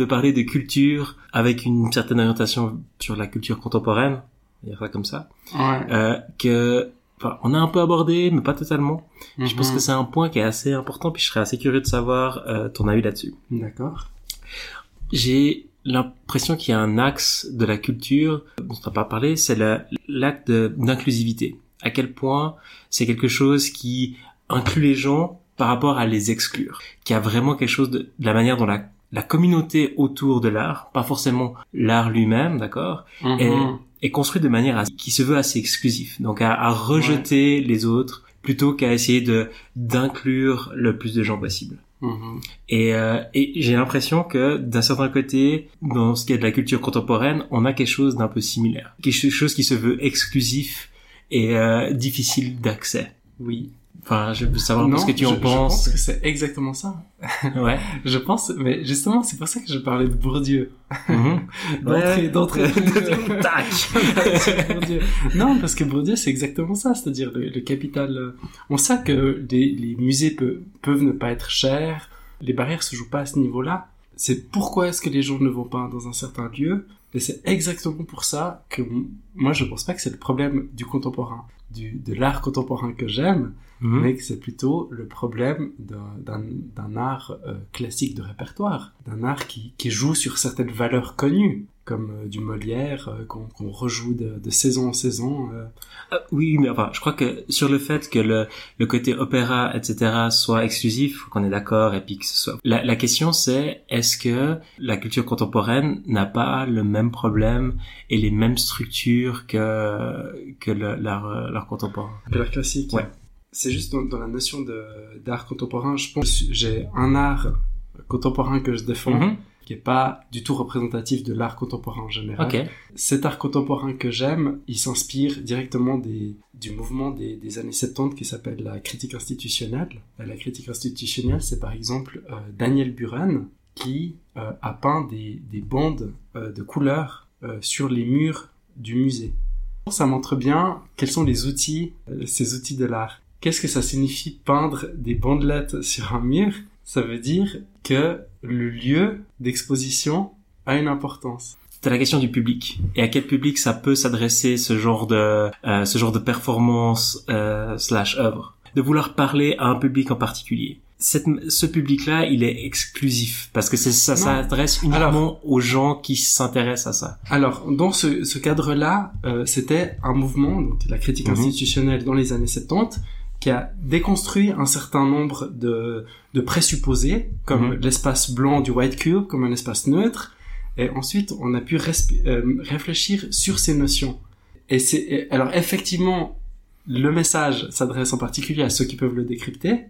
de parler de culture avec une certaine orientation sur la culture contemporaine, a ça comme ça, Ouais. euh, que enfin, on a un peu abordé, mais pas totalement. Je pense Mhm. que c'est un point qui est assez important, puis je serais assez curieux de savoir euh, ton avis là-dessus. D'accord. J'ai l'impression qu'il y a un axe de la culture dont on n'a pas parlé, c'est la- l'acte d'inclusivité. À quel point c'est quelque chose qui inclut les gens par rapport à les exclure, qui a vraiment quelque chose de, de la manière dont la, la communauté autour de l'art, pas forcément l'art lui-même, d'accord, est, Mhm. est construit de manière à- qui se veut assez exclusif, donc à, à rejeter les autres plutôt qu'à essayer de d'inclure le plus de gens possible. Mhm. Et, euh, et j'ai l'impression que d'un certain côté, dans ce qui est de la culture contemporaine, on a quelque chose d'un peu similaire, quelque chose qui se veut exclusif et euh, difficile d'accès. Oui. Enfin, je veux savoir un peu Non, ce que tu je, en je pense penses. que c'est exactement ça. Ouais. Je pense, mais justement, c'est pour ça que je parlais de Bourdieu. Mhm. D'entrée, Ouais. d'entrée. Tac. Non, parce que Bourdieu, c'est exactement ça, c'est-à-dire le, le capital. euh, On sait que les, les musées peu- peuvent ne pas être chers, les barrières se jouent pas à ce niveau-là. C'est pourquoi est-ce que les gens ne vont pas dans un certain lieu, et c'est exactement pour ça que moi je pense pas que c'est le problème du contemporain, du, de l'art contemporain que j'aime, Mhm. mais que c'est plutôt le problème d'un- d'un d'un art euh, classique de répertoire, d'un art qui, qui joue sur certaines valeurs connues, comme euh, du Molière, euh, qu'on rejoue de, de saison en saison. euh. Ah, oui, mais enfin, je crois que sur le fait que le, le côté opéra, etc., soit exclusif, qu'on est d'accord, et puis que ce soit... La, la question c'est, est-ce que la culture contemporaine n'a pas le même problème et les mêmes structures que, que le- l'art euh, l'art contemporain? De l'art classique. Ouais. C'est juste dans, dans la notion d'art contemporain, je pense que j'ai un art contemporain que je défends, Mhm. Qui est pas du tout représentatif de l'art contemporain en général. Cet art contemporain que j'aime, il s'inspire directement des, du mouvement des, des années 70 qui s'appelle la critique institutionnelle. La critique institutionnelle, c'est par exemple euh, Daniel Buren qui euh, a peint des, des bandes euh, de couleurs sur les murs du musée. Ça montre bien quels sont les outils, ces outils de l'art. Qu'est-ce que ça signifie peindre des bandelettes sur un mur? Ça veut dire que le lieu d'exposition a une importance. C'est la question du public. Et à quel public ça peut s'adresser ce genre de euh, ce genre de performance euh, slash œuvre? De vouloir parler à un public en particulier. Cette, ce public-là il est exclusif parce que c'est ça s'adresse uniquement aux gens qui s'intéressent à ça. Alors, dans ce, ce cadre-là, euh, c'était un mouvement, donc la critique Mhm. institutionnelle dans les années 70, qui a déconstruit un certain nombre de, de présupposés, comme Mhm. l'espace blanc du White Cube, comme un espace neutre, et ensuite on a pu euh, réfléchir sur ces notions. Et c'est alors effectivement le message s'adresse en particulier à ceux qui peuvent le décrypter,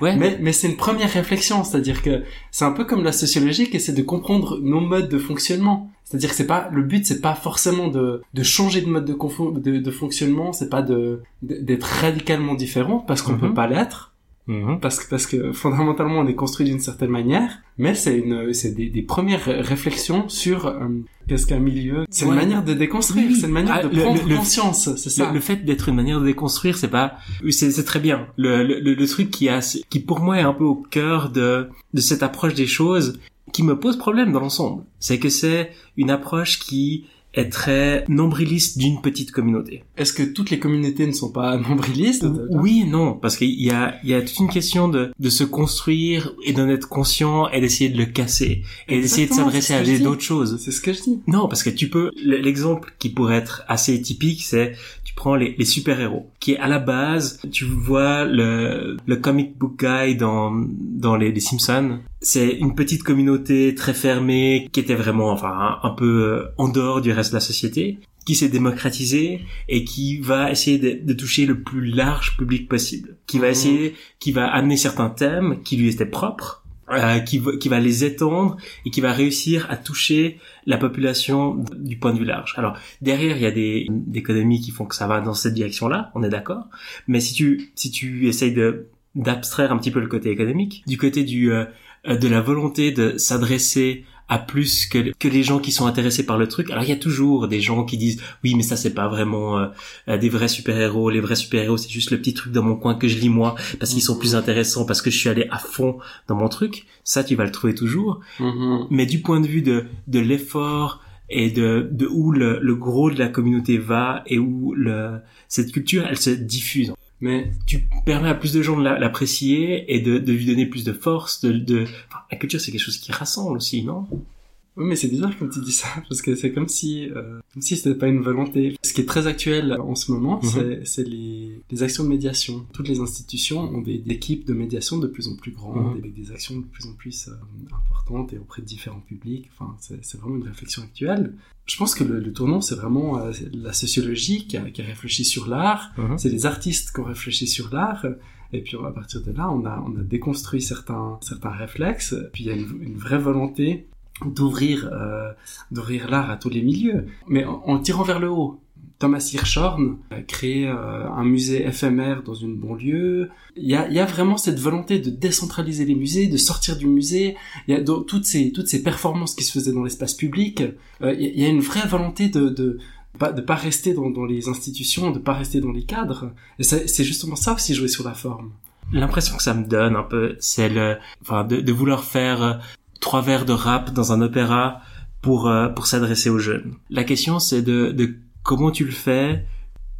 ouais mais, mais c'est une première réflexion, c'est-à-dire que c'est un peu comme la sociologie qui essaie de comprendre nos modes de fonctionnement. C'est-à-dire que c'est pas le but, c'est pas forcément de, de changer de mode de, de, de fonctionnement, c'est pas de d'être radicalement différent parce qu'on Mhm. peut pas l'être, Mhm. parce que parce que fondamentalement on est construit d'une certaine manière, mais c'est une c'est des, des premières ré- réflexions sur euh, qu'est-ce qu'un milieu. C'est Ouais. une manière de déconstruire, Oui. c'est une manière Ah, de le- prendre le- conscience, c'est ça. Le, le fait d'être une manière de déconstruire, c'est pas, c'est très bien. Le, truc qui a, qui pour moi est un peu au cœur de de cette approche des choses, qui me pose problème dans l'ensemble, c'est que c'est une approche qui est très nombriliste d'une petite communauté. Est-ce que toutes les communautés ne sont pas nombrilistes Oui non, parce qu'il y a, il y a toute une question de, de se construire et d'en être conscient et d'essayer de le casser et d'essayer de s'adresser à d'autres choses. C'est ce que je dis. Non, parce que tu peux. L'exemple qui pourrait être assez typique, c'est tu prends les, les super-héros, qui est à la base, tu vois le, le comic book guy dans dans les, les Simpsons. C'est une petite communauté très fermée qui était vraiment, enfin, un, peu euh, en dehors du reste de la société, qui s'est démocratisée et qui va essayer de, de toucher le plus large public possible, qui va Mhm. essayer, qui va amener certains thèmes qui lui étaient propres. euh, qui, va, qui va les étendre et qui va réussir à toucher la population du point de vue large. Alors derrière, il y a des, des économies qui font que ça va dans cette direction-là, on est d'accord. Mais si tu si tu essayes de d'abstraire un petit peu le côté économique, du côté du euh, de la volonté de s'adresser à plus que, que les gens qui sont intéressés par le truc. Alors il y a toujours des gens qui disent oui mais ça c'est pas vraiment euh, des vrais super-héros, les vrais super-héros c'est juste le petit truc dans mon coin que je lis moi parce qu'ils sont plus intéressants parce que je suis allé à fond dans mon truc. Ça tu vas le trouver toujours. Mhm. Mais du point de vue de, de l'effort et de, de où le, le gros de la communauté va et où le, cette culture elle se diffuse. Mais Tu permets à plus de gens de la- l'apprécier et de, lui donner plus de force. De, de... La culture c'est quelque chose qui rassemble aussi, non? Oui, mais c'est bizarre comme tu dis ça, parce que c'est comme si, euh, comme si c'était pas une volonté. Ce qui est très actuel en ce moment, Mhm. c'est, c'est les, les actions de médiation. Toutes les institutions ont des, des équipes de médiation de plus en plus grandes, Mhm. avec des actions de plus en plus euh, importantes et auprès de différents publics. Enfin, c'est, c'est vraiment une réflexion actuelle. Je pense que le, le tournant, c'est vraiment euh, la sociologie qui a, qui a réfléchi sur l'art. C'est les artistes qui ont réfléchi sur l'art. Et puis à partir de là, on a, on a déconstruit certains, certains réflexes. Puis il y a une, une vraie volonté d'ouvrir euh, d'ouvrir l'art à tous les milieux, mais en, en tirant vers le haut. Thomas Hirschhorn a créé euh, un musée éphémère dans une banlieue. Il y a, y a vraiment cette volonté de décentraliser les musées, de sortir du musée. Il y a donc toutes ces toutes ces performances qui se faisaient dans l'espace public. Euh, il il y a une vraie volonté de de pas de pas rester dans, dans les institutions, de pas rester dans les cadres. Et c'est c'est justement ça aussi jouer sur la forme. L'impression que ça me donne un peu, c'est le, enfin, de, de vouloir faire euh, trois vers de rap dans un opéra pour euh, pour s'adresser aux jeunes. La question c'est de, de comment tu le fais,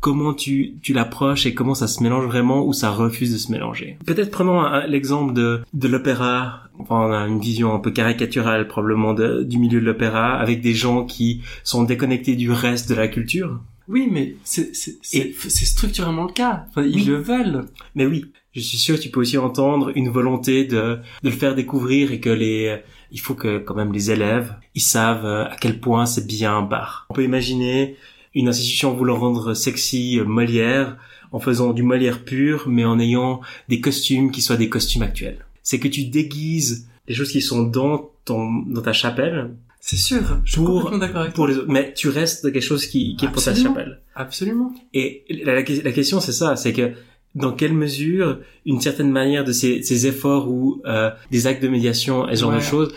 comment tu tu l'approches et comment ça se mélange vraiment ou ça refuse de se mélanger. Peut-être prenons l'exemple de de l'opéra. Enfin, on a une vision un peu caricaturale probablement de- du milieu de l'opéra avec des gens qui sont déconnectés du reste de la culture. Oui, mais c'est c'est structurellement le cas. Enfin, ils Oui. le veulent. Mais oui, je suis sûr que tu peux aussi entendre une volonté de, de le faire découvrir et que les, il faut que quand même les élèves, ils savent euh, à quel point c'est bien un bar. On peut imaginer une institution voulant rendre sexy euh, Molière en faisant du Molière pur, mais en ayant des costumes qui soient des costumes actuels. C'est que tu déguises les choses qui sont dans ton, dans ta chapelle C'est sûr. Je suis Pour- complètement d'accord avec pour toi. les autres, mais tu restes de quelque chose qui, qui est pour ta chapelle. Absolument. Et la, la- la question, c'est ça, c'est que dans quelle mesure une certaine manière de ces, ces efforts ou euh, des actes de médiation et ce genre de Ouais. choses,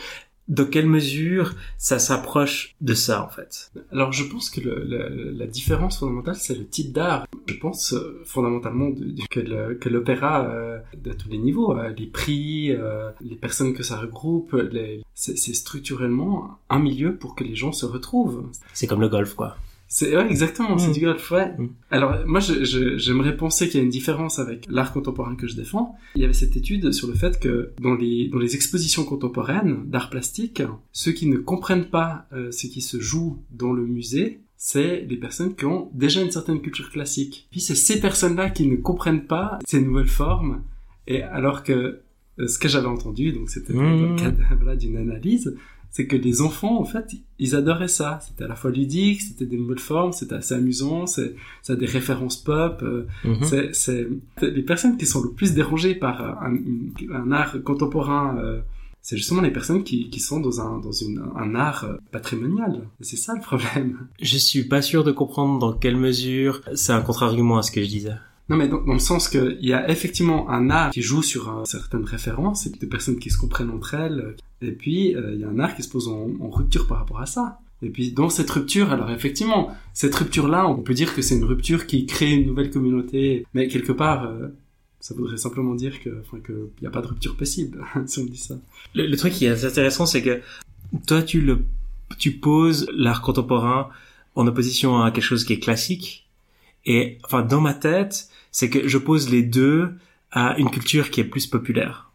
dans quelle mesure ça s'approche de ça en fait? Alors je pense que le, le- la différence fondamentale c'est le type d'art. Je pense euh, fondamentalement de- de- que le- que l'opéra euh, de tous les niveaux, euh, les prix, euh, les personnes que ça regroupe, les- c'est c'est structurellement un milieu pour que les gens se retrouvent. C'est comme le golf quoi. C'est ouais, exactement, c'est Mm. du golf, ouais. Alors moi, j'aimerais penser qu'il y a une différence avec l'art contemporain que je défends. Il y avait cette étude sur le fait que dans les dans les expositions contemporaines d'art plastique, ceux qui ne comprennent pas euh, ce qui se joue dans le musée, c'est les personnes qui ont déjà une certaine culture classique. Puis c'est ces personnes-là qui ne comprennent pas ces nouvelles formes, et alors que euh, ce que j'avais entendu, donc c'était dans Mm. le cadre voilà, d'une analyse, c'est que les enfants, en fait, ils adoraient ça. C'était à la fois ludique, c'était des nouvelles formes, c'était assez amusant, c'est, ça a des références pop. euh, Mhm. c'est, c'est les personnes qui sont le plus dérangées par euh, un, un art contemporain. euh, c'est justement les personnes qui, qui sont dans un dans une, un art euh, patrimonial. Et c'est ça le problème. Je suis pas sûr de comprendre dans quelle mesure c'est un contre-argument à ce que je disais. Non, mais dans, le sens qu'il y a effectivement un art qui joue sur euh, certaines références, et des personnes qui se comprennent entre elles, et puis euh, il y a un art qui se pose en, rupture par rapport à ça. Et puis dans cette rupture, alors effectivement, cette rupture-là, on peut dire que c'est une rupture qui crée une nouvelle communauté, mais quelque part, euh, ça voudrait simplement dire que, enfin, que il n'y a pas de rupture possible, si on dit ça. Le, truc qui est intéressant, c'est que toi, tu le, tu poses l'art contemporain en opposition à quelque chose qui est classique. Et, enfin, dans ma tête, c'est que je pose les deux à une culture qui est plus populaire.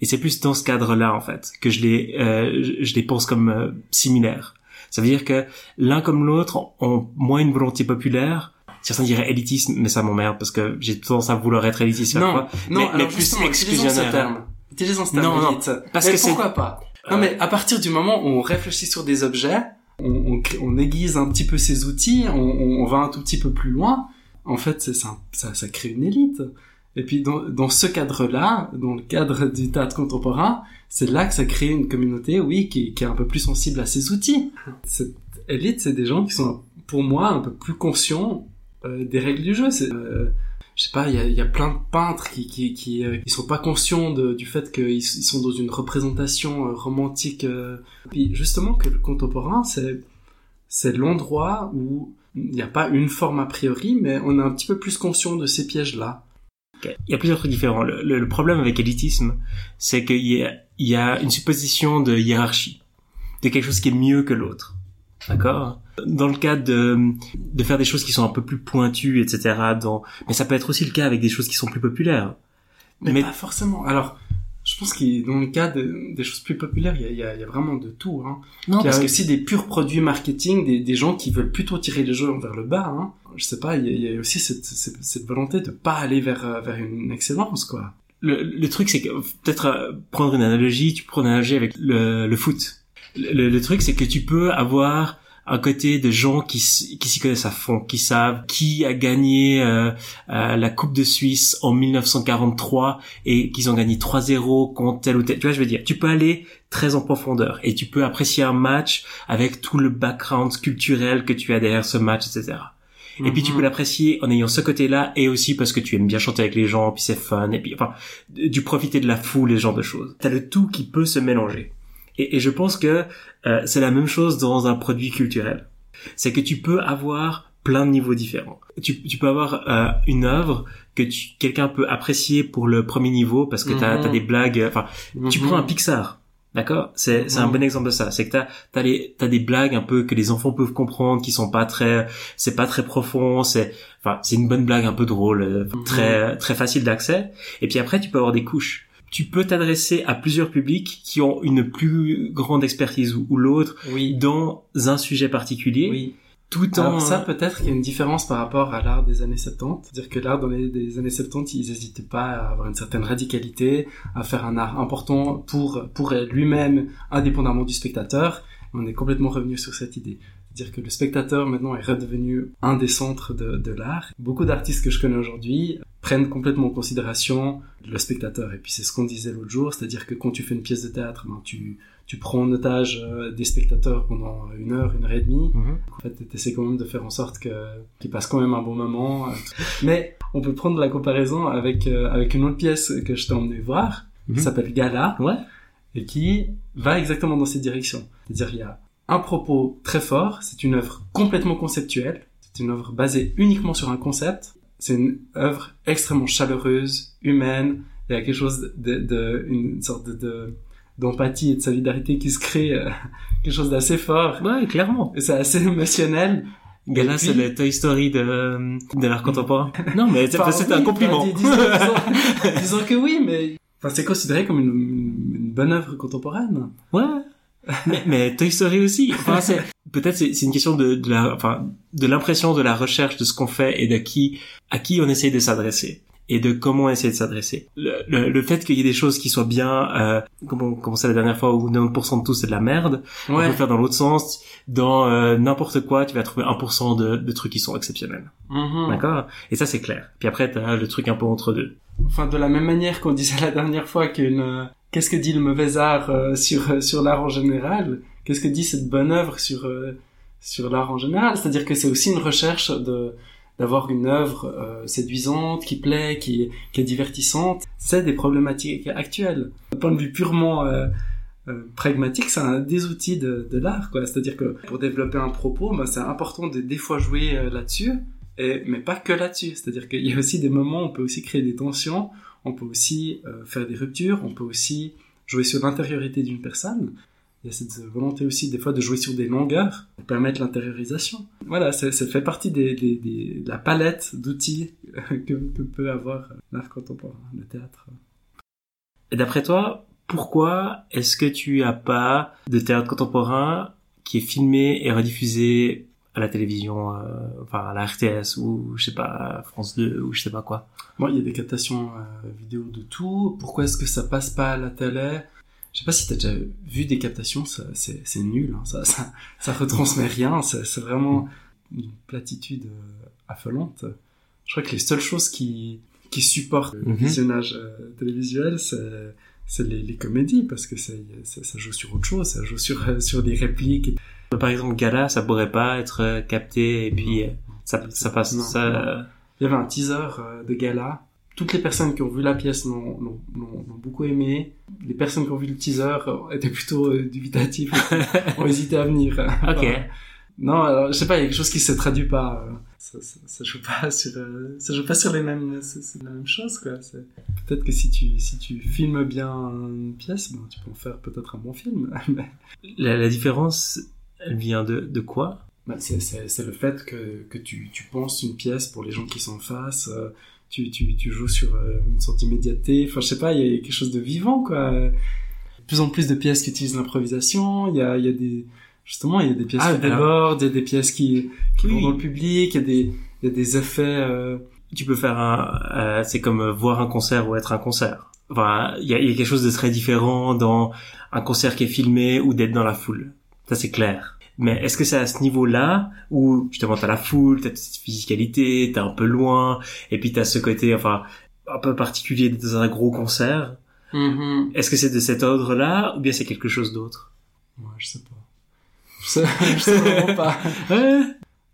Et c'est plus dans ce cadre-là, en fait, que je les, euh, je, les pense comme euh, similaires. Ça veut dire que l'un comme l'autre ont moins une volonté populaire. Certains diraient élitisme, mais ça m'emmerde parce que j'ai tendance à vouloir être élitiste Non, fois. non, mais, alors mais plus exclusionnaire. terme. Utilisons ce terme, Non, non, parce Mais que pourquoi pas? Non, Euh, mais à partir du moment où on réfléchit sur des objets, on, on, on aiguise un petit peu ses outils, on, on, va un tout petit peu plus loin, en fait, c'est ça, ça, ça crée une élite. Et puis, dans, dans ce cadre-là, dans le cadre du théâtre contemporain, c'est là que ça crée une communauté, oui, qui, qui est un peu plus sensible à ses outils. Cette élite, c'est des gens qui sont, pour moi, un peu plus conscients euh, des règles du jeu. Euh, je sais pas, il y a, plein de peintres qui qui euh, ils sont pas conscients du fait qu'ils ils sont dans une représentation euh, romantique. Euh. Puis justement que le contemporain, c'est c'est l'endroit où il n'y a pas une forme a priori, mais on est un petit peu plus conscient de ces pièges-là. Il y a plusieurs trucs différents. Le, problème avec élitisme, c'est qu'il y a une supposition de hiérarchie, de quelque chose qui est mieux que l'autre. D'accord? Dans le cas de, de faire des choses qui sont un peu plus pointues, etc. Dans... Mais ça peut être aussi le cas avec des choses qui sont plus populaires. Mais, pas forcément. Alors, je pense que dans le cas de, des choses plus populaires, il y a, il y a, il y a vraiment de tout. Hein. Non, il y a aussi des purs produits marketing, des, des gens qui veulent plutôt tirer les gens vers le bas. Hein. Je sais pas, il y a, aussi cette, cette, cette, volonté de pas aller vers, vers une excellence, quoi. Le, le truc, c'est que peut-être euh, prendre une analogie, tu prends une analogie avec le, le foot le, le truc, c'est que tu peux avoir un côté de gens qui, qui s'y connaissent à fond, qui savent qui a gagné euh, euh, la Coupe de Suisse en 1943 et qu'ils ont gagné 3-0 contre tel ou tel. Tu vois, je veux dire, tu peux aller très en profondeur et tu peux apprécier un match avec tout le background culturel que tu as derrière ce match, etc. Et puis tu peux mhm. l'apprécier en ayant ce côté-là et aussi parce que tu aimes bien chanter avec les gens, puis c'est fun, et puis enfin, du profiter de la foule, et ce genre de choses. T'as le tout qui peut se mélanger. Et, et je pense que euh, c'est la même chose dans un produit culturel. C'est que tu peux avoir plein de niveaux différents. Tu, tu peux avoir euh, une œuvre que quelqu'un peut apprécier pour le premier niveau parce que tu as, des blagues. Enfin, tu prends un mhm. Pixar. D'accord, c'est un mhm. bon exemple de ça. C'est que t'as les t'as des blagues un peu que les enfants peuvent comprendre, qui sont pas très c'est pas très profond. C'est enfin c'est une bonne blague un peu drôle, euh, mhm. très très facile d'accès. Et puis après tu peux avoir des couches tu peux t'adresser à plusieurs publics qui ont une plus grande expertise ou, l'autre oui. dans un sujet particulier. Oui. Tout en... Alors ça, peut-être qu'il y a une différence par rapport à l'art des années 70. C'est-à-dire que l'art dans les années 70, ils n'hésitaient pas à avoir une certaine radicalité, à faire un art important pour, pour lui-même, indépendamment du spectateur. On est complètement revenu sur cette idée dire que le spectateur maintenant est redevenu un des centres de, de l'art. Beaucoup d'artistes que je connais aujourd'hui prennent complètement en considération le spectateur. Et puis c'est ce qu'on disait l'autre jour, c'est-à-dire que quand tu fais une pièce de théâtre, ben, tu, tu prends en otage euh, des spectateurs pendant une heure, une heure et demie. Mhm. En fait, tu essaies quand même de faire en sorte qu'ils passent quand même un bon moment. Mais on peut prendre la comparaison avec euh, avec une autre pièce que je t'ai emmené voir, qui mhm. s'appelle Gala, ouais. et qui va exactement dans cette direction. C'est-à-dire il y a un propos très fort, c'est une œuvre complètement conceptuelle, c'est une œuvre basée uniquement sur un concept, c'est une œuvre extrêmement chaleureuse, humaine, il y a quelque chose de, de une sorte de, d'empathie et de solidarité qui se crée, euh, quelque chose d'assez fort. Ouais, clairement. C'est assez émotionnel. Gala, c'est le Toy Story de, de l'art contemporain. non, mais c'est, un compliment. disons, que oui, mais enfin, c'est considéré comme une, une bonne œuvre contemporaine. Ouais mais, mais, Toy Story aussi. Enfin, c'est peut-être c'est une question de, de la, enfin, de l'impression de la recherche de ce qu'on fait et de qui à qui on essaye de s'adresser et de comment on essaie de s'adresser. Le, le, fait qu'il y ait des choses qui soient bien, euh, comme on commençait la dernière fois où 90% de tout c'est de la merde, on peut faire dans l'autre sens. Dans euh, n'importe quoi, tu vas trouver 1% de, de trucs qui sont exceptionnels. Mm-hmm. D'accord? Et ça c'est clair. Puis après, t'as le truc un peu entre deux. Enfin, de la même manière qu'on disait la dernière fois qu'une qu'est-ce que dit le mauvais art euh, sur euh, sur l'art en général? Qu'est-ce que dit cette bonne œuvre sur euh, sur l'art en général? C'est-à-dire que c'est aussi une recherche de d'avoir une œuvre séduisante, qui plaît, qui, qui est divertissante. C'est des problématiques actuelles. D'un point de vue purement pragmatique, c'est un des outils de, de l'art. C'est-à-dire que pour développer un propos, bah, c'est important de des fois jouer là-dessus, mais pas que là-dessus. C'est-à-dire qu'il y a aussi des moments où on peut aussi créer des tensions, on peut aussi euh, faire des ruptures, on peut aussi jouer sur l'intériorité d'une personne. Il y a cette volonté aussi des fois de jouer sur des longueurs pour permettre l'intériorisation. Voilà, ça, fait partie de la palette d'outils que, peut avoir l'art contemporain, le théâtre. Et d'après toi, pourquoi est-ce que tu as pas de théâtre contemporain qui est filmé et rediffusé à la télévision, euh, enfin à la RTS ou je sais pas France 2 ou je sais pas quoi. Bon, il y a des captations euh, vidéo de tout. Pourquoi est-ce que ça passe pas à la télé? Je sais pas si t'as déjà vu des captations, c'est c'est nul, hein. ça, ça ça retransmet rien, c'est vraiment une platitude euh, affolante. Je crois que les seules choses qui qui supportent le mhm. visionnage télévisuel, c'est c'est les, les, comédies parce que ça, ça, joue sur autre chose, ça joue sur sur des répliques. Par exemple, Gala, ça pourrait pas être capté et puis ça, ça passe ça. il y avait un teaser euh, de gala. Toutes les personnes qui ont vu la pièce l'ont beaucoup aimé. Les personnes qui ont vu le teaser euh, étaient plutôt euh, dubitatives, ont hésité à venir. Ok. Non, alors, je sais pas, il y a quelque chose qui se traduit pas. euh, Ça, ça, ça joue pas sur, euh, ça joue pas sur les mêmes, c'est la même chose, quoi. Peut-être que si tu, si tu filmes bien une pièce, ben, tu peux en faire peut-être un bon film. Mais, La, la différence, elle vient de, de quoi ben, c'est, le fait que, que tu, tu penses une pièce pour les gens qui sont en face, euh, tu, tu, tu joues sur euh, une sorte d'immédiateté. Enfin, je sais pas, il y a quelque chose de vivant, quoi. De plus en plus de pièces qui utilisent l'improvisation, il y a, il y a des, justement, il y a des pièces Ah, qui alors- débordent, il y a des pièces qui, qui Oui. vont dans le public, il y a des, il y a des effets, euh, Tu peux faire un, euh, c'est comme voir un concert ou être un concert. Enfin, il y a, il y a quelque chose de très différent dans un concert qui est filmé ou d'être dans la foule. Ça c'est clair. Mais est-ce que c'est à ce niveau-là où justement t'as la foule, t'as cette physicalité, t'es un peu loin, et puis t'as ce côté, enfin, un peu particulier dans un gros concert? Est-ce que c'est de cet ordre-là ou bien c'est quelque chose d'autre? Moi, je sais pas. Je sais, je sais vraiment pas. Ouais.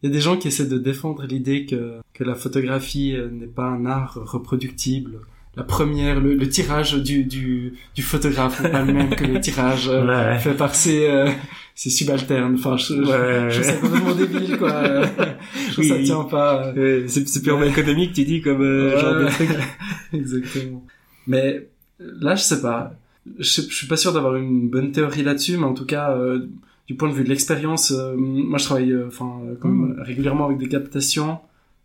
Il y a des gens qui essaient de défendre l'idée que, que la photographie euh, n'est pas un art reproductible. La première, le, le tirage du, du, du photographe n'est pas le même que le tirage euh, Ouais. fait par ses, euh, ses subalternes. Enfin, je, je- Ouais. je trouve ça complètement débile, quoi. Je trouve Oui. ça tient pas. c'est c'est purement économique, tu dis, comme euh, genre de Ouais. truc. Exactement. Mais là, je sais pas. Je, je suis pas sûr d'avoir une bonne théorie là-dessus, mais en tout cas, euh, du point de vue de l'expérience, euh, moi, je travaille, euh, enfin, même régulièrement avec des captations.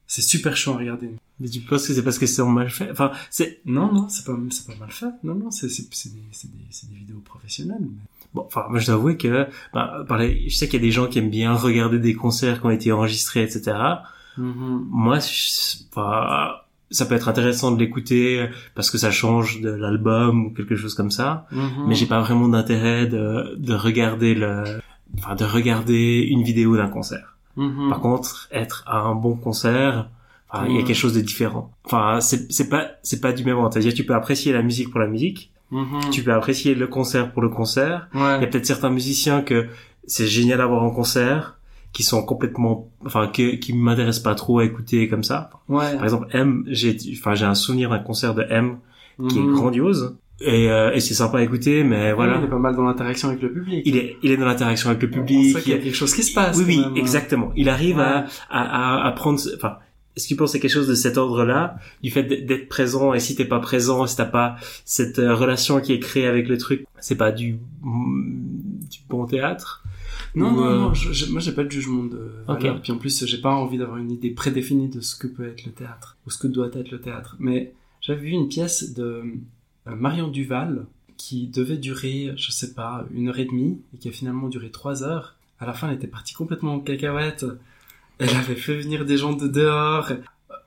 C'est super chaud à regarder. Mais tu penses que c'est parce que c'est mal fait? Enfin, c'est Non, non, c'est pas, c'est pas mal fait. Non, non, c'est, c'est, c'est des, c'est des, c'est des vidéos professionnelles. mais- bon. Enfin, moi, je dois avouer que, bah, je sais qu'il y a des gens qui aiment bien regarder des concerts qui ont été enregistrés, etc. Moi, je- enfin, ça peut être intéressant de l'écouter parce que ça change de l'album ou quelque chose comme ça. Mhm. Mais j'ai pas vraiment d'intérêt de, de regarder le, enfin, de regarder une vidéo d'un concert. Mhm. Par contre, être à un bon concert, il y a Mm. quelque chose de différent. Enfin, c'est c'est pas c'est pas du même ordre. C'est-à-dire, tu peux apprécier la musique pour la musique, Mhm. tu peux apprécier le concert pour le concert. Il y a peut-être certains musiciens que c'est génial d'avoir en concert, qui sont complètement, enfin, que, qui m'intéressent pas trop à écouter comme ça. Ouais. Par exemple, M, j'ai, enfin, j'ai un souvenir d'un concert de M qui est Mhm. grandiose et, euh, et c'est sympa à écouter, mais Voilà. Il est pas mal dans l'interaction avec le public. Il est, il est dans l'interaction avec le On public. sait qu'il y a quelque chose qui se passe. Oui, oui, même. exactement. Il arrive à, à, à, à prendre, enfin, est-ce que tu penses c'est quelque chose de cet ordre-là, du fait d'être présent, et si t'es pas présent, si t'as pas cette euh, relation qui est créée avec le truc, c'est pas du, du bon théâtre? Non, non, euh, non, je, moi j'ai pas de jugement de valeur. Puis en plus, j'ai pas envie d'avoir une idée prédéfinie de ce que peut être le théâtre, ou ce que doit être le théâtre. Mais j'avais vu une pièce de euh, Marion Duval qui devait durer, je sais pas, une heure et demie, et qui a finalement duré trois heures. À la fin, elle était partie complètement en cacahuète. Elle avait fait venir des gens de dehors.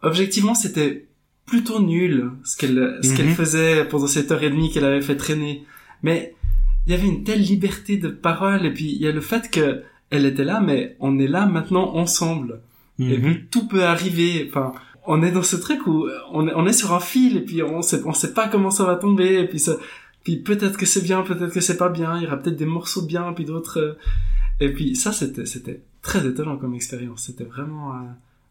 Objectivement, c'était plutôt nul ce qu'elle ce qu'elle Mhm. faisait pendant cette heure et demie qu'elle avait fait traîner. Mais il y avait une telle liberté de parole et puis il y a le fait que elle était là mais on est là maintenant ensemble et Mhm. puis tout peut arriver enfin on est dans ce truc où on est, on est sur un fil et puis on sait on sait pas comment ça va tomber et puis ça puis peut-être que c'est bien peut-être que c'est pas bien il y aura peut-être des morceaux bien puis d'autres euh, et puis ça c'était c'était très étonnant comme expérience c'était vraiment euh,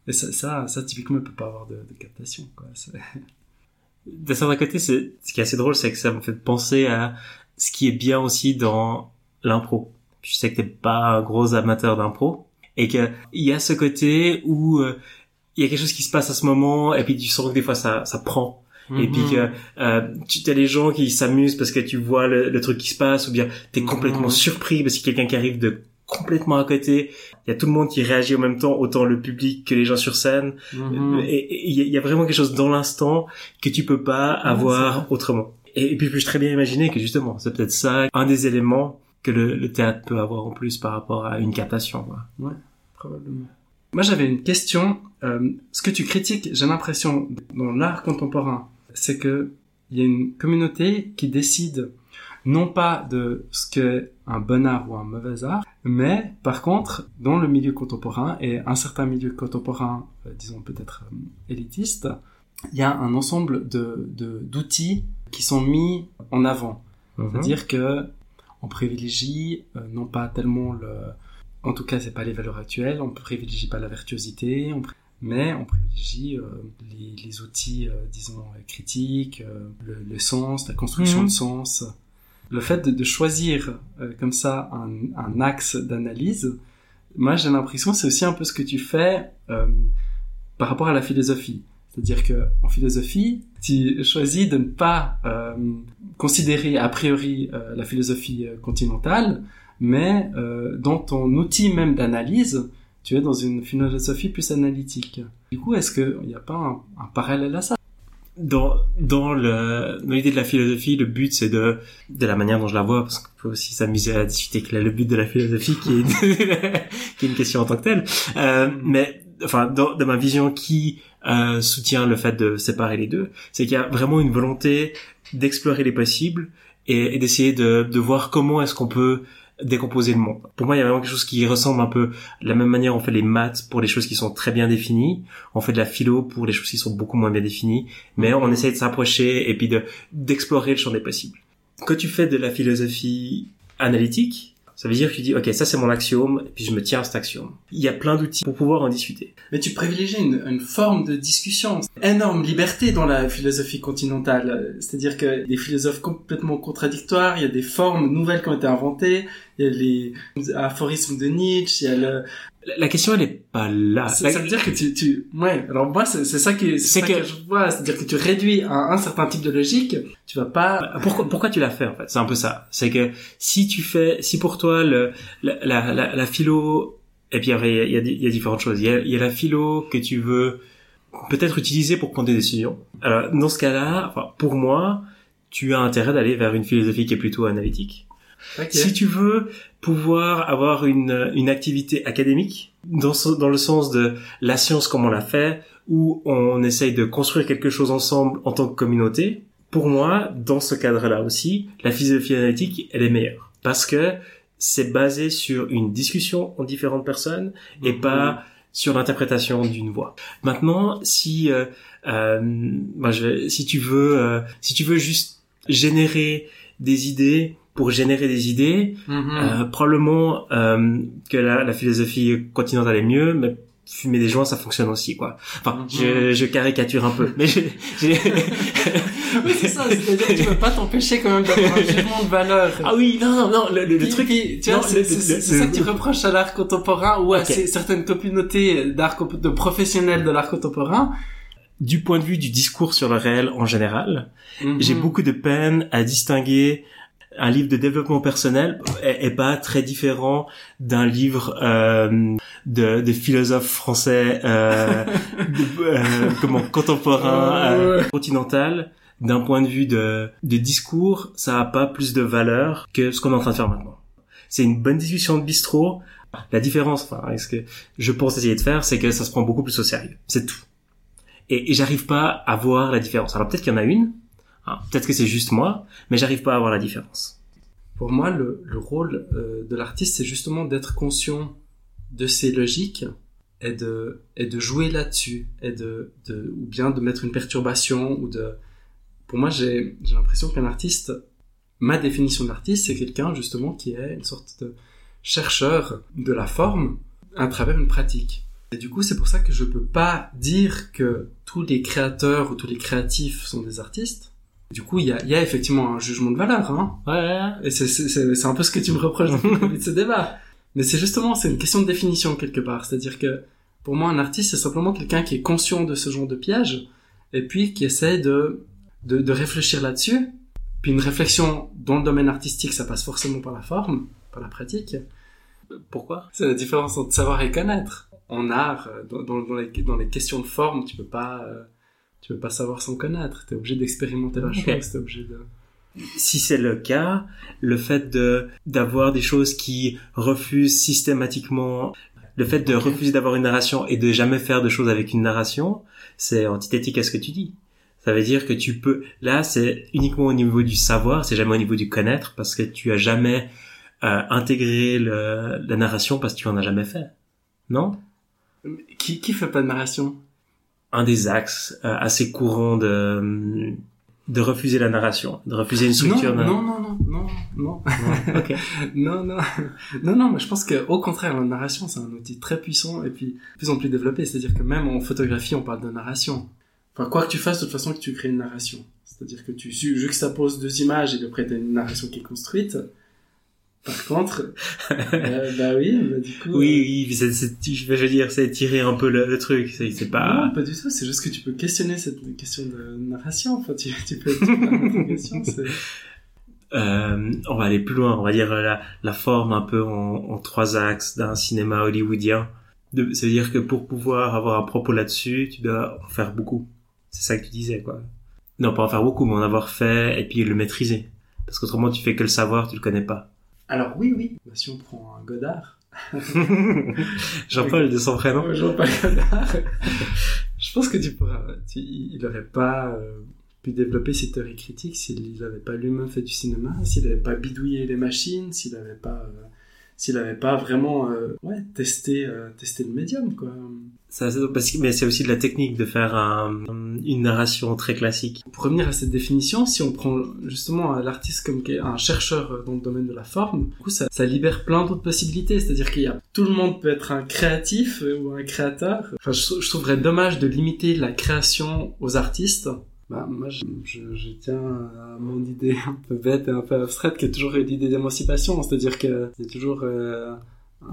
et ça, ça ça typiquement il peut pas avoir de, de captation quoi d'un certain côté, c'est, ce qui est assez drôle, c'est que ça me fait penser à ce qui est bien aussi dans l'impro. Je sais que t'es pas un gros amateur d'impro. Et que il y a ce côté où euh, il y a quelque chose qui se passe à ce moment, et puis tu sens que des fois ça, ça prend. Et puis Mhm. que euh, tu as les gens qui s'amusent parce que tu vois le, le truc qui se passe, ou bien t'es Mhm. complètement surpris parce qu'il a quelqu'un qui arrive de complètement à côté. Il y a tout le monde qui réagit en même temps, autant le public que les gens sur scène. Mhm. Et il y, a- vraiment quelque chose dans l'instant que tu peux pas avoir autrement. Et, et puis, je peux très bien imaginer que justement, c'est peut-être ça, un des éléments que le, le théâtre peut avoir en plus par rapport à une captation. quoi. Probablement. Moi, j'avais une question. Euh, ce que tu critiques, j'ai l'impression, dans l'art contemporain, c'est que il y a une communauté qui décide non pas de ce qu'est un bon art ou un mauvais art, mais par contre, dans le milieu contemporain et un certain milieu contemporain, euh, disons peut-être euh, élitiste, il y a un ensemble de d'outils qui sont mis en avant. Mhm. C'est-à-dire que on privilégie euh, non pas tellement le, en tout cas c'est pas les valeurs actuelles, on privilégie pas la virtuosité, on mais on privilégie euh, les, les, outils, euh, disons, critiques, le, le, sens, la construction Mhm. de sens. Le fait de, de choisir comme ça un, un axe d'analyse, moi j'ai l'impression c'est aussi un peu ce que tu fais par rapport à la philosophie. C'est-à-dire que en philosophie, tu choisis de ne pas euh, considérer a priori euh, la philosophie continentale, mais euh, dans ton outil même d'analyse, tu es dans une philosophie plus analytique. Du coup, est-ce qu'il n'y a pas un, un, parallèle à ça? Dans dans le dans l'idée de la philosophie, le but c'est de de la manière dont je la vois, parce qu'on peut aussi s'amuser à discuter que le but de la philosophie qui est qui est une question en tant que telle. Euh, mais enfin, dans, dans ma vision qui euh, soutient le fait de séparer les deux, c'est qu'il y a vraiment une volonté d'explorer les possibles et, et d'essayer de, de voir comment est-ce qu'on peut décomposer le monde. Pour moi, il y a vraiment quelque chose qui ressemble un peu de la même manière on fait les maths pour les choses qui sont très bien définies, on fait de la philo pour les choses qui sont beaucoup moins bien définies, mais on essaye de s'approcher et puis de d'explorer le champ des possibles. Quand tu fais de la philosophie analytique, ça veut dire que tu dis, ok, ça c'est mon axiome, et puis je me tiens à cet axiome. Il y a plein d'outils pour pouvoir en discuter. Mais tu privilégies une, une forme de discussion. Énorme liberté dans la philosophie continentale. C'est-à-dire que des philosophes complètement contradictoires, il y a des formes nouvelles qui ont été inventées, il y a les aphorismes de Nietzsche, il y a le... La question, elle est pas là. Ça, ça veut dire que tu, tu, ouais. Alors moi, c'est ça qui, c'est ça que... que... je vois. C'est-à-dire que tu réduis à un certain type de logique. Tu vas pas. Pourquoi, pourquoi tu l'as fait en fait? C'est un peu ça. C'est que si tu fais, si pour toi le, la, la, la, la philo, et puis après il y a, il y a différentes choses. Il y a, y a la philo que tu veux peut-être utiliser pour prendre des décisions. Alors dans ce cas-là, enfin, pour moi, tu as intérêt d'aller vers une philosophie qui est plutôt analytique. Okay. Si tu veux pouvoir avoir une, une activité académique, dans, dans le sens de la science comme on l'a fait, où on essaye de construire quelque chose ensemble en tant que communauté, pour moi, dans ce cadre-là aussi, la philosophie analytique, elle est meilleure. Parce que c'est basé sur une discussion entre différentes personnes et mmh. pas sur l'interprétation d'une voix. Maintenant, si euh, euh, moi je, si tu veux euh, si tu veux juste générer des idées pour générer des idées, mm -hmm. euh, probablement euh, que la, la, philosophie continentale est mieux, mais fumer des joints ça fonctionne aussi quoi. Enfin, mm -hmm. je, je, caricature un peu, mais je, oui c'est ça, c'est-à-dire que tu peux pas t'empêcher quand même d'avoir un jugement de valeur. Ah oui, non non non, le, le, le truc, tu vois, c'est ça que tu reproches à l'art contemporain ou à okay. certaines communautés d'art de professionnels de l'art contemporain du point de vue du discours sur le réel en général, mm -hmm. j'ai beaucoup de peine à distinguer un livre de développement personnel est, est pas très différent d'un livre euh, de, de philosophes français euh, de, euh, comment contemporain euh, continental. D'un point de vue de, de discours ça a pas plus de valeur que ce qu'on est en train de faire maintenant. C'est une bonne discussion de bistrot. La différence enfin ce que je pense essayer de faire c'est que ça se prend beaucoup plus au sérieux. C'est tout. Et, et j'arrive pas à voir la différence. Alors peut-être qu'il y en a une Hein, peut-être que c'est juste moi, mais j'arrive pas à voir la différence. Pour moi, le, le rôle euh, de l'artiste, c'est justement d'être conscient de ses logiques et de, et de jouer là-dessus, et de, de, ou bien de mettre une perturbation, ou de... Pour moi, j'ai l'impression qu'un artiste, ma définition d'artiste, c'est quelqu'un justement qui est une sorte de chercheur de la forme à travers une pratique. Et du coup, c'est pour ça que je peux pas dire que tous les créateurs ou tous les créatifs sont des artistes. Du coup, il y a, y a, effectivement un jugement de valeur, hein. Ouais. Et c'est un peu ce que tu me reproches de ce débat. Mais c'est justement, c'est une question de définition quelque part. C'est-à-dire que, pour moi, un artiste, c'est simplement quelqu'un qui est conscient de ce genre de piège, et puis qui essaie de, de, de réfléchir là-dessus. Puis une réflexion dans le domaine artistique, ça passe forcément par la forme, par la pratique. Pourquoi? C'est la différence entre savoir et connaître. En art, dans, dans, dans, les, dans les questions de forme, tu peux pas, euh, tu peux pas savoir sans connaître. T'es obligé d'expérimenter la okay. chose. T'es obligé de. Si c'est le cas, le fait de d'avoir des choses qui refusent systématiquement, le fait de okay. refuser d'avoir une narration et de jamais faire de choses avec une narration, c'est antithétique à ce que tu dis. Ça veut dire que tu peux. Là, c'est uniquement au niveau du savoir, c'est jamais au niveau du connaître, parce que tu as jamais euh, intégré le, la narration parce que tu en as jamais fait. Non? Qui qui fait pas de narration? Un des axes euh, assez courants de de refuser la narration, de refuser une structure. Non, non, non, non, non, non. ok. non, non, non, non, mais je pense que au contraire, la narration, c'est un outil très puissant et puis de plus en plus développé. C'est-à-dire que même en photographie, on parle de narration. Enfin, quoi que tu fasses, de toute façon, que tu crées une narration. C'est-à-dire que tu juxtaposes deux images et après, tu as une narration qui est construite. Par contre, euh, bah oui, bah du coup. Oui, oui, c'est, c'est, je veux dire, c'est tirer un peu le, le truc. C'est, c'est pas. Non, pas du tout. C'est juste que tu peux questionner cette question de narration. Enfin, tu, tu peux. Question, c'est... Euh, on va aller plus loin. On va dire la, la forme un peu en, en trois axes d'un cinéma hollywoodien. De, ça veut dire que pour pouvoir avoir un propos là-dessus, tu dois en faire beaucoup. C'est ça que tu disais, quoi. Non, pas en faire beaucoup, mais en avoir fait et puis le maîtriser. Parce qu'autrement, tu fais que le savoir, tu le connais pas. Alors oui, oui. Bah, si on prend un Godard. Jean-Paul de son prénom. Jean-Paul Godard. Je pense que tu pourras. Tu, il aurait pas euh, pu développer ses théories critiques s'il n'avait pas lui-même fait du cinéma, s'il n'avait pas bidouillé les machines, s'il n'avait pas, euh, s'il n'avait pas vraiment, euh, ouais, testé, euh, testé le médium, quoi. Parce que, mais c'est aussi de la technique de faire un, une narration très classique. Pour revenir à cette définition, si on prend justement l'artiste comme un chercheur dans le domaine de la forme, du coup, ça, ça libère plein d'autres possibilités. C'est-à-dire qu'il y a tout le monde peut être un créatif ou un créateur. Enfin, je, je trouverais dommage de limiter la création aux artistes. Bah, moi, je, je, je, tiens à mon idée un peu bête et un peu abstraite, qui est toujours l'idée d'émancipation. C'est-à-dire que c'est toujours euh,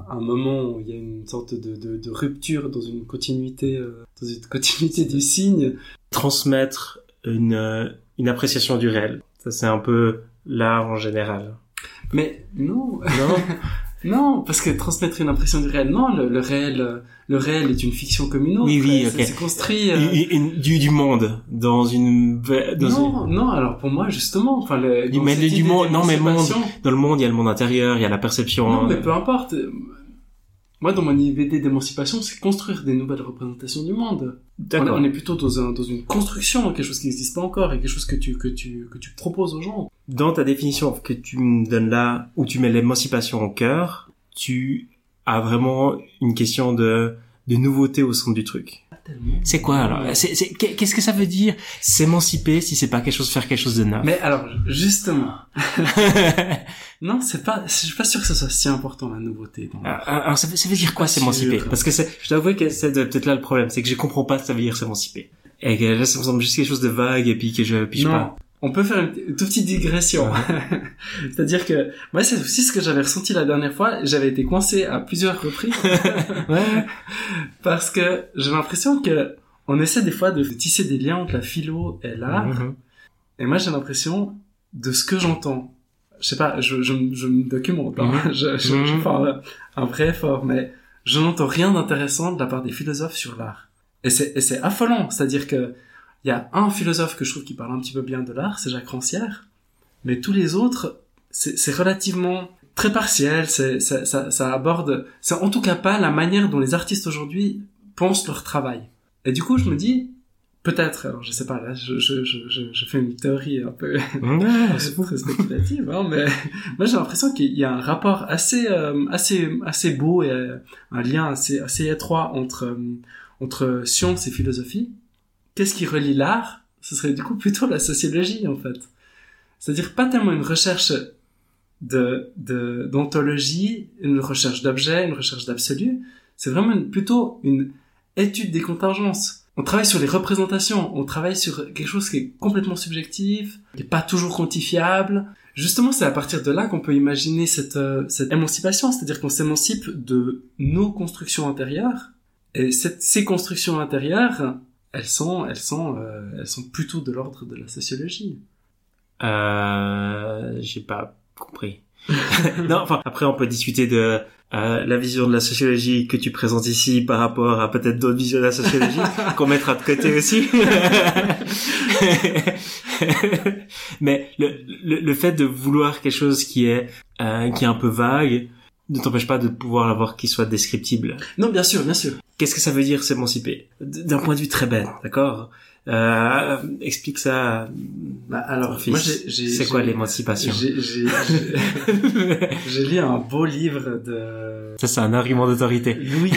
un moment où il y a une sorte de, de, de rupture dans une continuité, euh, dans une continuité du signe. Transmettre une, euh, une appréciation du réel. Ça, c'est un peu l'art en général. Mais non. Non. non, parce que transmettre une impression du réel, non, le, le réel, le réel est une fiction comme une autre. Oui, oui, ok. C'est construit. Euh... Du, du monde dans une. Dans non, une... non. Alors pour moi, justement, enfin, le, mais du monde, non, mais monde. Dans le monde, il y a le monde intérieur, il y a la perception. Non, mais peu importe. Moi, dans mon idée d'émancipation, c'est construire des nouvelles représentations du monde. On, on est plutôt dans, un, dans une construction, quelque chose qui n'existe pas encore, et quelque chose que tu, que tu, que tu proposes aux gens. Dans ta définition que tu me donnes là, où tu mets l'émancipation au cœur, tu as vraiment une question de, de nouveauté au centre du truc. C'est quoi alors? Qu'est-ce que ça veut dire? S'émanciper si c'est pas quelque chose faire quelque chose de neuf? Mais alors justement, non, c'est pas. Je suis pas sûr que ce soit si important la nouveauté. Dans alors, alors ça, veut, ça veut dire quoi s'émanciper? Parce que c'est, je dois avouer que c'est peut-être là le problème, c'est que je comprends pas ce que ça veut dire s'émanciper. Et que là, ça me semble juste quelque chose de vague et puis que je puis non. pas. On peut faire une toute petite digression. C'est-à-dire que moi, c'est aussi ce que j'avais ressenti la dernière fois. J'avais été coincé à plusieurs reprises. ouais. Parce que j'ai l'impression que on essaie des fois de tisser des liens entre la philo et l'art. Mhm. Et moi, j'ai l'impression de ce que j'entends. Je sais pas, je, je, je me documente. Hein. Mhm. Je, je, je Mhm. fais un, un vrai effort, mais je n'entends rien d'intéressant de la part des philosophes sur l'art. Et c'est affolant. C'est-à-dire que il y a un philosophe que je trouve qui parle un petit peu bien de l'art, c'est Jacques Rancière. Mais tous les autres, c'est, relativement très partiel. C'est, ça, ça, ça aborde, c'est en tout cas pas la manière dont les artistes aujourd'hui pensent leur travail. Et du coup, je me dis, peut-être, alors je sais pas, là, je, je, je, je, je fais une théorie un peu très spéculative, hein, mais moi j'ai l'impression qu'il y a un rapport assez, euh, assez, assez beau et euh, un lien assez, assez étroit entre, euh, entre science et philosophie. Qu'est-ce qui relie l'art? Ce serait du coup plutôt la sociologie en fait. C'est-à-dire pas tellement une recherche d'ontologie, une recherche d'objets, une recherche d'absolu. C'est vraiment plutôt une étude des contingences. On travaille sur les représentations, on travaille sur quelque chose qui est complètement subjectif, qui est pas toujours quantifiable. Justement, c'est à partir de là qu'on peut imaginer cette, euh, cette émancipation, c'est-à-dire qu'on s'émancipe de nos constructions intérieures. Et ces constructions intérieures, elles sont, elles sont, euh, elles sont plutôt de l'ordre de la sociologie. Euh, j'ai pas compris. non, enfin, après on peut discuter de euh, la vision de la sociologie que tu présentes ici par rapport à peut-être d'autres visions de la sociologie qu'on mettra de côté aussi. Mais le, le, le fait de vouloir quelque chose qui est euh, qui est un peu vague ne t'empêche pas de pouvoir l'avoir qui soit descriptible. Non, bien sûr, bien sûr. Qu'est-ce que ça veut dire s'émanciper? D'un point de vue très bête, d'accord? Euh, Explique ça. Bah, alors, fils. moi, j'ai, j'ai, C'est quoi j'ai- l'émancipation? j'ai, j'ai, j'ai- j'ai lu un beau livre de Ça, c'est un argument d'autorité. Louis.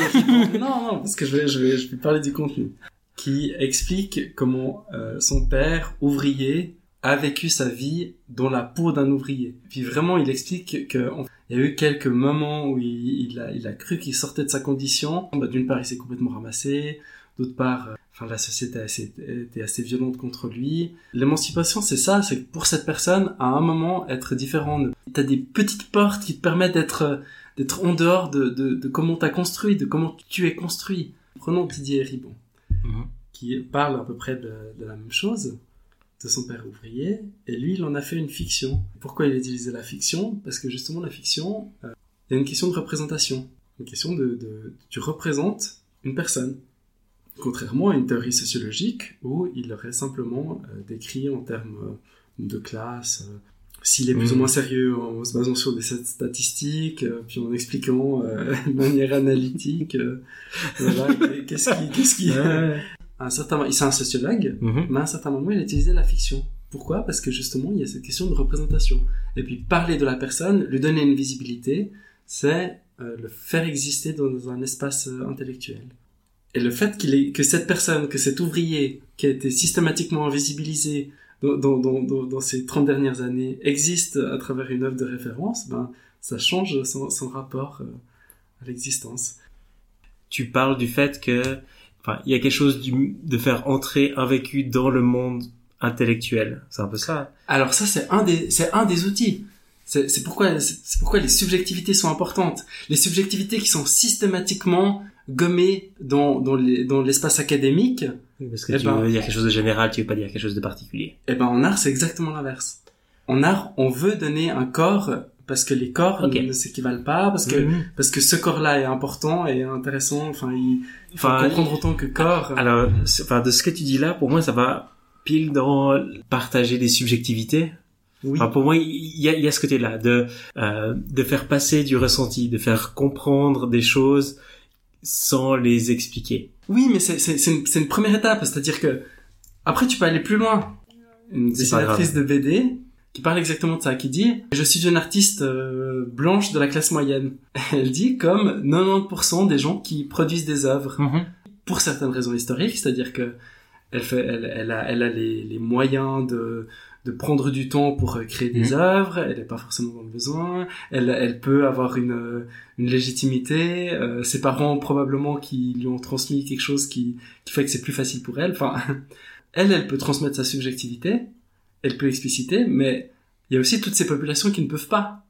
non, non, parce que je vais, je vais, je vais parler du contenu. Qui explique comment euh, son père, ouvrier, a vécu sa vie dans la peau d'un ouvrier. Puis vraiment, il explique qu'il y a eu quelques moments où il, a, il a cru qu'il sortait de sa condition. Bah, D'une part, il s'est complètement ramassé. D'autre part, euh, enfin, la société était assez violente contre lui. L'émancipation, c'est ça, c'est pour cette personne, à un moment, être différent. T'as des petites portes qui te permettent d'être d'être en dehors de, de, de comment t'as construit, de comment tu es construit. Prenons Didier Ribon, mhm. qui parle à peu près de, de la même chose de son père ouvrier, et lui, il en a fait une fiction. Pourquoi il a utilisé la fiction? Parce que justement, la fiction, euh, il y a une question de représentation, une question de, de, tu représentes une personne, contrairement à une théorie sociologique où il aurait simplement euh, décrit en termes euh, de classe, s'il est plus ou mmh. moins sérieux en se basant sur des statistiques, puis en expliquant de manière analytique, voilà, qu'est-ce qui, qu'est-ce qui, un certain c'est un sociologue, mhm. mais à un certain moment, il a utilisé la fiction. Pourquoi? Parce que justement, il y a cette question de représentation. Et puis, parler de la personne, lui donner une visibilité, c'est euh, le faire exister dans, un espace euh, intellectuel. Et le fait qu'il est, que cette personne, que cet ouvrier, qui a été systématiquement invisibilisé dans, dans, dans, dans ces 30 dernières années, existe à travers une œuvre de référence, ben, ça change son, son rapport euh, à l'existence. Tu parles du fait que enfin, il y a quelque chose du, de faire entrer un vécu dans le monde intellectuel. C'est un peu ça. Alors ça, c'est un des, c'est un des outils. C'est pourquoi, c'est pourquoi les subjectivités sont importantes. Les subjectivités qui sont systématiquement gommées dans, dans l'espace académique. parce que eh tu ben, veux dire quelque chose de général, tu veux pas dire quelque chose de particulier. Eh ben, en art, c'est exactement l'inverse. En art, on veut donner un corps parce que les corps ne s'équivalent pas, parce que mhm. parce que ce corps-là est important et intéressant. Enfin, il, faut comprendre autant que corps. Alors, enfin, de ce que tu dis là, pour moi, ça va pile dans partager des subjectivités. Oui. Enfin, pour moi, il y a, y a ce côté-là de euh, de faire passer du ressenti, de faire comprendre des choses sans les expliquer. Oui, mais c'est c'est c'est une, une, première étape, c'est-à-dire que après tu peux aller plus loin. Une dessinatrice de BD qui parle exactement de ça, qui dit « Je suis une artiste euh, blanche de la classe moyenne ». Elle dit comme 90% des gens qui produisent des œuvres, mhm. pour certaines raisons historiques, c'est-à-dire que elle, fait, elle, elle a, elle a les, les moyens de, de prendre du temps pour euh, créer des mhm. œuvres, elle n'est pas forcément dans le besoin, elle, elle peut avoir une, une légitimité, euh, ses parents probablement qui lui ont transmis quelque chose qui, qui fait que c'est plus facile pour elle, enfin, elle, elle peut transmettre sa subjectivité, elle peut expliciter, mais il y a aussi toutes ces populations qui ne peuvent pas.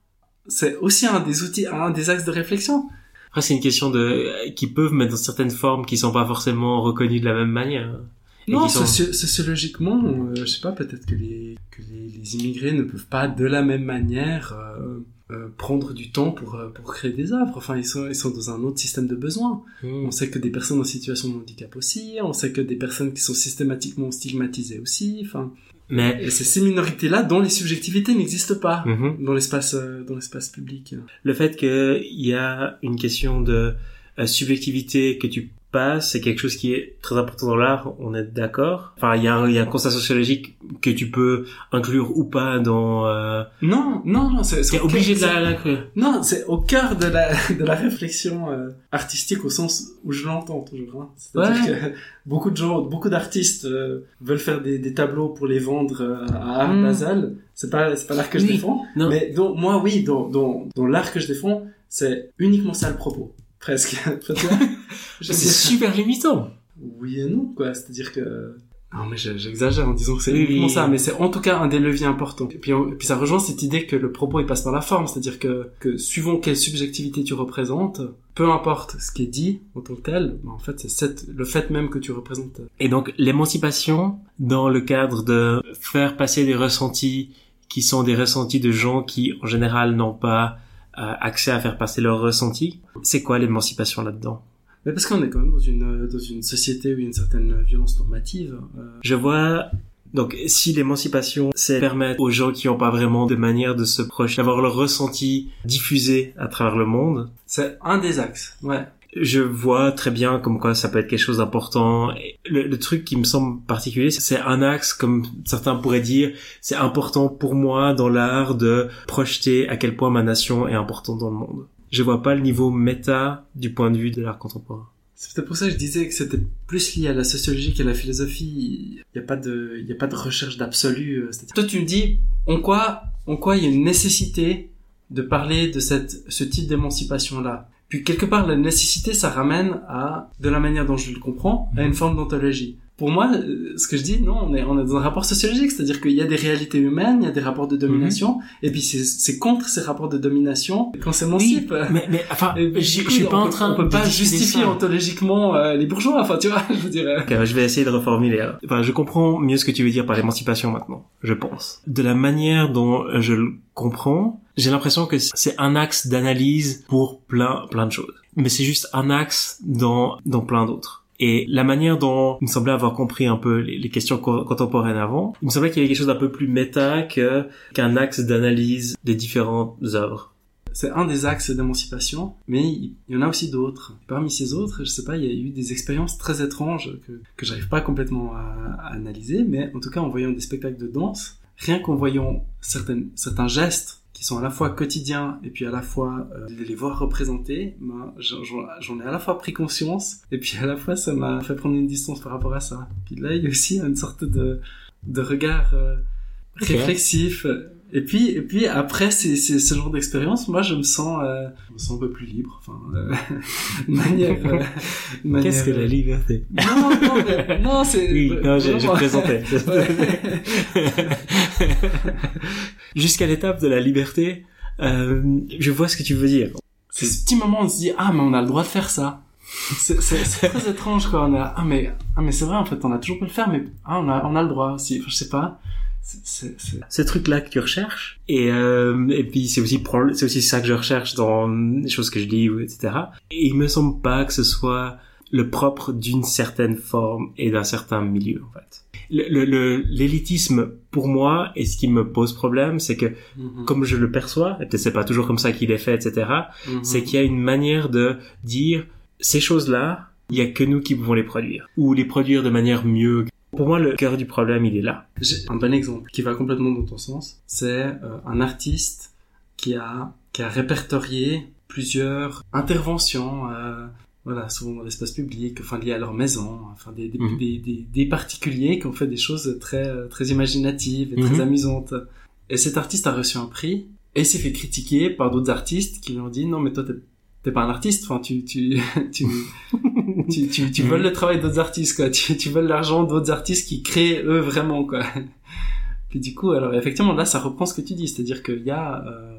C'est aussi un des outils, un des axes de réflexion. Après, c'est une question de qui peuvent mettre dans certaines formes qui sont pas forcément reconnues de la même manière. non, sociologiquement, euh, je sais pas, peut-être que les que les, immigrés ne peuvent pas de la même manière euh, euh, prendre du temps pour pour créer des œuvres. Enfin, ils sont ils sont dans un autre système de besoins. Hmm. On sait que des personnes en situation de handicap aussi. On sait que des personnes qui sont systématiquement stigmatisées aussi. Enfin, mais c'est ces minorités-là dont les subjectivités n'existent pas mhm. dans l'espace euh, dans l'espace public. Le fait qu'il y a une question de euh, subjectivité que tu passe, c'est quelque chose qui est très important dans l'art, on est d'accord. Enfin, il y, a un, il y a un constat sociologique que tu peux inclure ou pas dans... Euh... Non, non, non, c'est... Obligé de l'inclure. Non, c'est au cœur de la, de la réflexion euh, artistique au sens où je l'entends toujours. Hein. C'est-à-dire que beaucoup de gens, beaucoup d'artistes euh, veulent faire des, des, tableaux pour les vendre euh, à Art mm. Basel. C'est pas, c'est pas l'art que je défends. Mais donc, moi, oui, dans, dans, dans l'art que je défends, c'est uniquement ça le propos presque. c'est super limitant. Oui et non, quoi. C'est-à-dire que... Non, mais j'exagère en disant que c'est uniquement ça, mais c'est en tout cas un des leviers importants. Et puis, puis ça rejoint cette idée que le propos il passe par la forme, c'est-à-dire que, que suivant quelle subjectivité tu représentes, peu importe ce qui est dit en tant que tel, en fait c'est le fait même que tu représentes. Et donc l'émancipation dans le cadre de faire passer des ressentis qui sont des ressentis de gens qui en général n'ont pas accès à faire passer leurs ressentis. C'est quoi l'émancipation là-dedans? Mais parce qu'on est quand même dans une dans une société où il y a une certaine violence normative. Euh. Je vois donc si l'émancipation c'est permettre aux gens qui n'ont pas vraiment de manière de se projeter d'avoir leur ressenti diffusé à travers le monde, c'est un des axes. Ouais je vois très bien comme quoi ça peut être quelque chose d'important. Le, le, truc qui me semble particulier, c'est un axe, comme certains pourraient dire, c'est important pour moi dans l'art de projeter à quel point ma nation est importante dans le monde. Je vois pas le niveau méta du point de vue de l'art contemporain. C'est peut-être pour ça que je disais que c'était plus lié à la sociologie qu'à la philosophie. Il n'y a pas de, il y a pas de recherche d'absolu. euh, Toi, tu me dis, en quoi, en quoi il y a une nécessité de parler de cette, ce type d'émancipation-là? Puis quelque part, la nécessité, ça ramène à, de la manière dont je le comprends, à une forme d'ontologie. Pour moi, euh, ce que je dis, non, on est, on est dans un rapport sociologique, c'est-à-dire qu'il y a des réalités humaines, il y a des rapports de domination, et puis c'est contre ces rapports de domination qu'on s'émancipe. Mais, mais enfin, Et je suis pas on en train on peut de pas justifier ça. ontologiquement euh, les bourgeois, enfin, tu vois, je veux dire. euh, je vais essayer de reformuler. Enfin, je comprends mieux ce que tu veux dire par l'émancipation maintenant, je pense. De la manière dont je le comprends, j'ai l'impression que c'est un axe d'analyse pour plein, plein de choses. Mais c'est juste un axe dans, dans plein d'autres. Et la manière dont il me semblait avoir compris un peu les, questions co- contemporaines avant, il me semblait qu'il y avait quelque chose d'un peu plus méta que, qu'un axe d'analyse des différentes œuvres. C'est un des axes d'émancipation, mais il y en a aussi d'autres. Parmi ces autres, je sais pas, il y a eu des expériences très étranges que, que j'arrive pas complètement à, à analyser, mais en tout cas en voyant des spectacles de danse, rien qu'en voyant certaines, certains gestes qui sont à la fois quotidiens et puis à la fois euh, de les voir représentés, ben, j'en ai à la fois pris conscience et puis à la fois ça m'a fait prendre une distance par rapport à ça. Puis là, il y a aussi une sorte de, de regard euh, réflexif. Et puis, et puis après ces, ces, ce genre d'expérience, moi je me sens, euh, je me sens un peu plus libre. Enfin, euh, manière, euh, manière, Qu'est-ce que la euh, liberté? Non, non, mais- non, c'est. Oui, non, présentais. Ouais. Jusqu'à l'étape de la liberté, euh, je vois ce que tu veux dire. C'est ce petit moment où on se dit ah mais on a le droit de faire ça. C'est c'est- c'est très étrange quoi. On a ah mais ah mais c'est vrai en fait on a toujours pu le faire mais ah on a on a le droit aussi. Enfin, je sais pas. Ce truc-là que tu recherches, et euh, et puis c'est aussi pro- c'est aussi ça que je recherche dans les choses que je lis, etc. Et il me semble pas que ce soit le propre d'une certaine forme et d'un certain milieu en fait. Le- le- le- L'élitisme pour moi et ce qui me pose problème, c'est que Mhm. comme je le perçois, et peut-être c'est pas toujours comme ça qu'il est fait, etc. Mhm. c'est qu'il y a une manière de dire ces choses-là, il y a que nous qui pouvons les produire ou les produire de manière mieux. Pour moi, le cœur du problème, il est là. J'ai un bon exemple qui va complètement dans ton sens. C'est euh, un artiste qui a qui a répertorié plusieurs interventions, euh, voilà, souvent dans l'espace public, enfin liées à leur maison, enfin des des, Mhm. des, particuliers qui ont fait des choses très euh, très imaginatives et très Mhm. amusantes. Et cet artiste a reçu un prix et s'est fait critiquer par d'autres artistes qui lui ont dit non mais toi t'es pas un artiste, enfin tu tu tu tu, tu, tu voles le travail d'autres artistes, quoi. Tu, tu voles l'argent d'autres artistes qui créent eux vraiment, quoi. Puis du coup, alors effectivement, là, ça reprend ce que tu dis, c'est-à-dire qu'il y a, euh,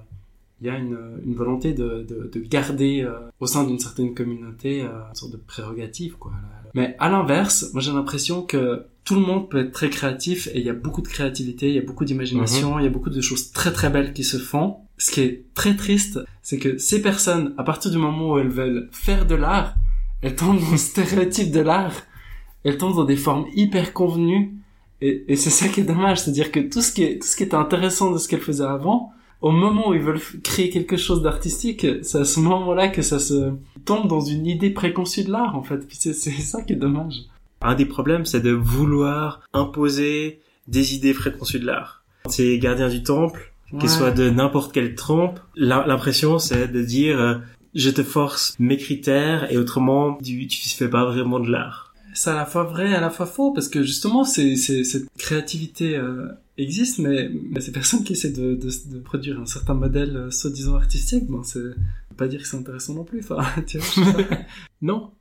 il y a une, une volonté de, de, de garder euh, au sein d'une certaine communauté euh, une sorte de prérogative, quoi. Mais à l'inverse, moi j'ai l'impression que tout le monde peut être très créatif et il y a beaucoup de créativité, il y a beaucoup d'imagination, il y a beaucoup de choses très très belles qui se font. Ce qui est très triste, c'est que ces personnes, à partir du moment où elles veulent faire de l'art, elles tombent dans le stéréotype de l'art, elles tombent dans des formes hyper convenues, et, et c'est ça qui est dommage, c'est-à-dire que tout ce qui est, tout ce qui était intéressant de ce qu'elles faisaient avant, au moment où ils veulent créer quelque chose d'artistique, c'est à ce moment-là que ça se tombe dans une idée préconçue de l'art, en fait. Puis c'est, ça qui est dommage. Un des problèmes, c'est de vouloir imposer des idées préconçues de l'art. Ces gardiens du temple, Ouais. qu'ils soient de n'importe quelle trempe, l'im- l'impression, c'est de dire, euh, je te force mes critères et autrement, tu, tu fais pas vraiment de l'art. C'est à la fois vrai et à la fois faux, parce que justement, c'est, c'est, cette créativité euh, existe, mais, mais ces personnes qui essaient de, produire un certain modèle euh, soi-disant artistique, bon, c'est, pas dire que c'est intéressant non plus. Non,